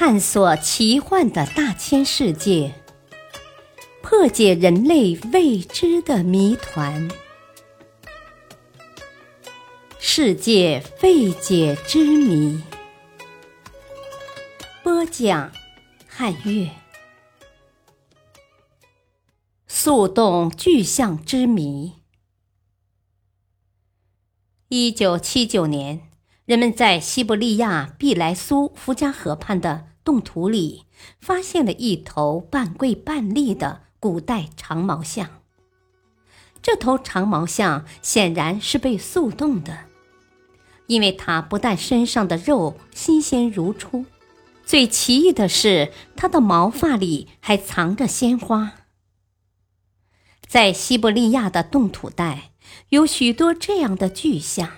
探索奇幻的大千世界，破解人类未知的谜团，世界未解之谜。播讲：汉乐。速冻巨象之谜。一九七九年。人们在西伯利亚毕莱苏夫加河畔的冻土里发现了一头半跪半立的古代长毛象。这头长毛象显然是被速冻的，因为它不但身上的肉新鲜如初，最奇异的是它的毛发里还藏着鲜花。在西伯利亚的冻土带有许多这样的巨象。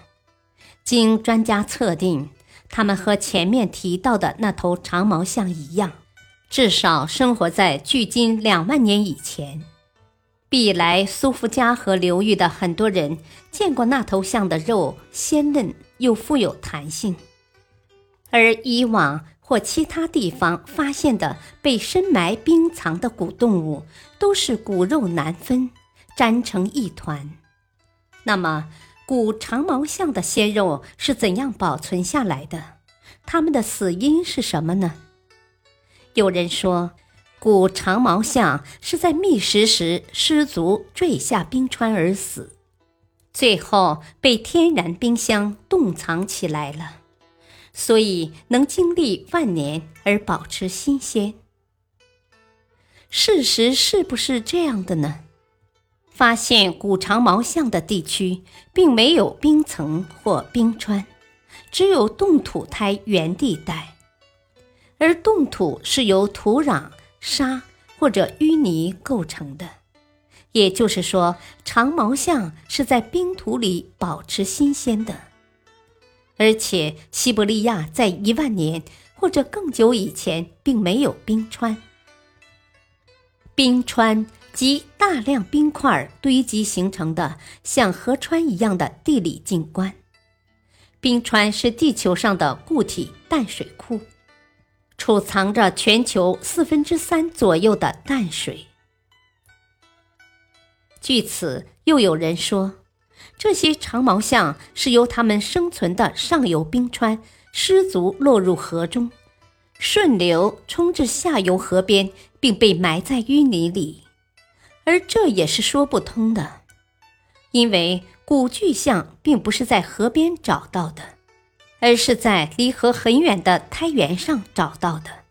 经专家测定，它们和前面提到的那头长毛象一样，至少生活在距今两万年以前。毕莱苏夫加河流域的很多人见过那头象的肉鲜嫩又富有弹性，而以往或其他地方发现的被深埋冰藏的古动物，都是骨肉难分，粘成一团。那么？古长毛象的鲜肉是怎样保存下来的？它们的死因是什么呢？有人说，古长毛象是在觅食时失足坠下冰川而死，最后被天然冰箱冻藏起来了，所以能经历万年而保持新鲜。事实是不是这样的呢？发现古长毛象的地区，并没有冰层或冰川，只有冻土胎原地带，而冻土是由土壤、沙或者淤泥构成的。也就是说，长毛象是在冰土里保持新鲜的，而且西伯利亚在一万年或者更久以前并没有冰川，冰川。及大量冰块堆积形成的像河川一样的地理景观。冰川是地球上的固体淡水库，储藏着全球四分之三左右的淡水。据此，又有人说，这些长毛象是由它们生存的上游冰川失足落入河中，顺流冲至下游河边，并被埋在淤泥里。而这也是说不通的，因为古巨象并不是在河边找到的，而是在离河很远的苔原上找到的。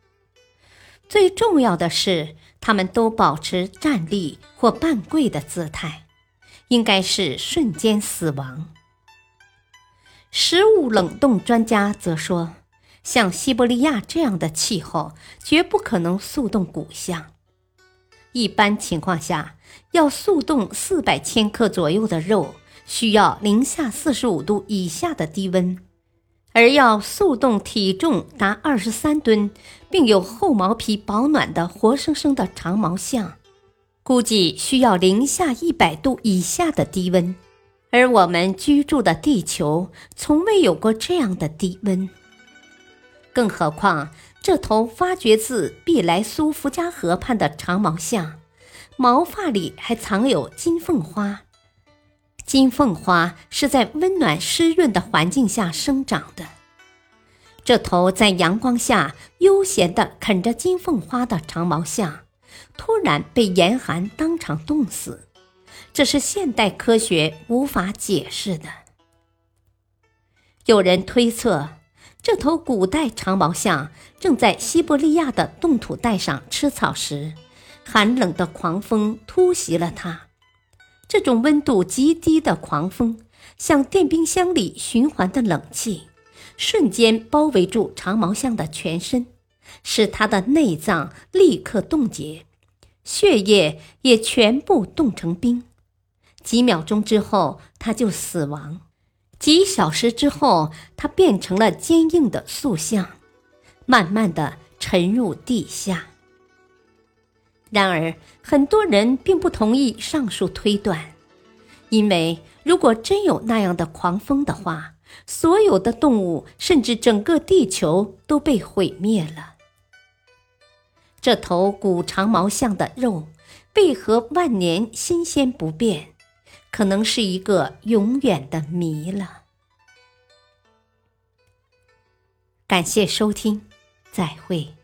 最重要的是，它们都保持站立或半跪的姿态，应该是瞬间死亡。食物冷冻专家则说，像西伯利亚这样的气候，绝不可能速冻古象。一般情况下，要速冻四百千克左右的肉，需要零下四十五度以下的低温；而要速冻体重达二十三吨，并有厚毛皮保暖的活生生的长毛象，估计需要零下一百度以下的低温。而我们居住的地球从未有过这样的低温，更何况。这头发掘自毕莱苏福加河畔的长毛象，毛发里还藏有金凤花。金凤花是在温暖湿润的环境下生长的。这头在阳光下悠闲地啃着金凤花的长毛象，突然被严寒当场冻死，这是现代科学无法解释的。有人推测。这头古代长毛象正在西伯利亚的冻土带上吃草时，寒冷的狂风突袭了它。这种温度极低的狂风，像电冰箱里循环的冷气，瞬间包围住长毛象的全身，使它的内脏立刻冻结，血液也全部冻成冰。几秒钟之后，它就死亡。几小时之后，它变成了坚硬的塑像，慢慢的沉入地下。然而，很多人并不同意上述推断，因为如果真有那样的狂风的话，所有的动物甚至整个地球都被毁灭了。这头古长毛象的肉为何万年新鲜不变，可能是一个永远的谜了。感谢收听，再会。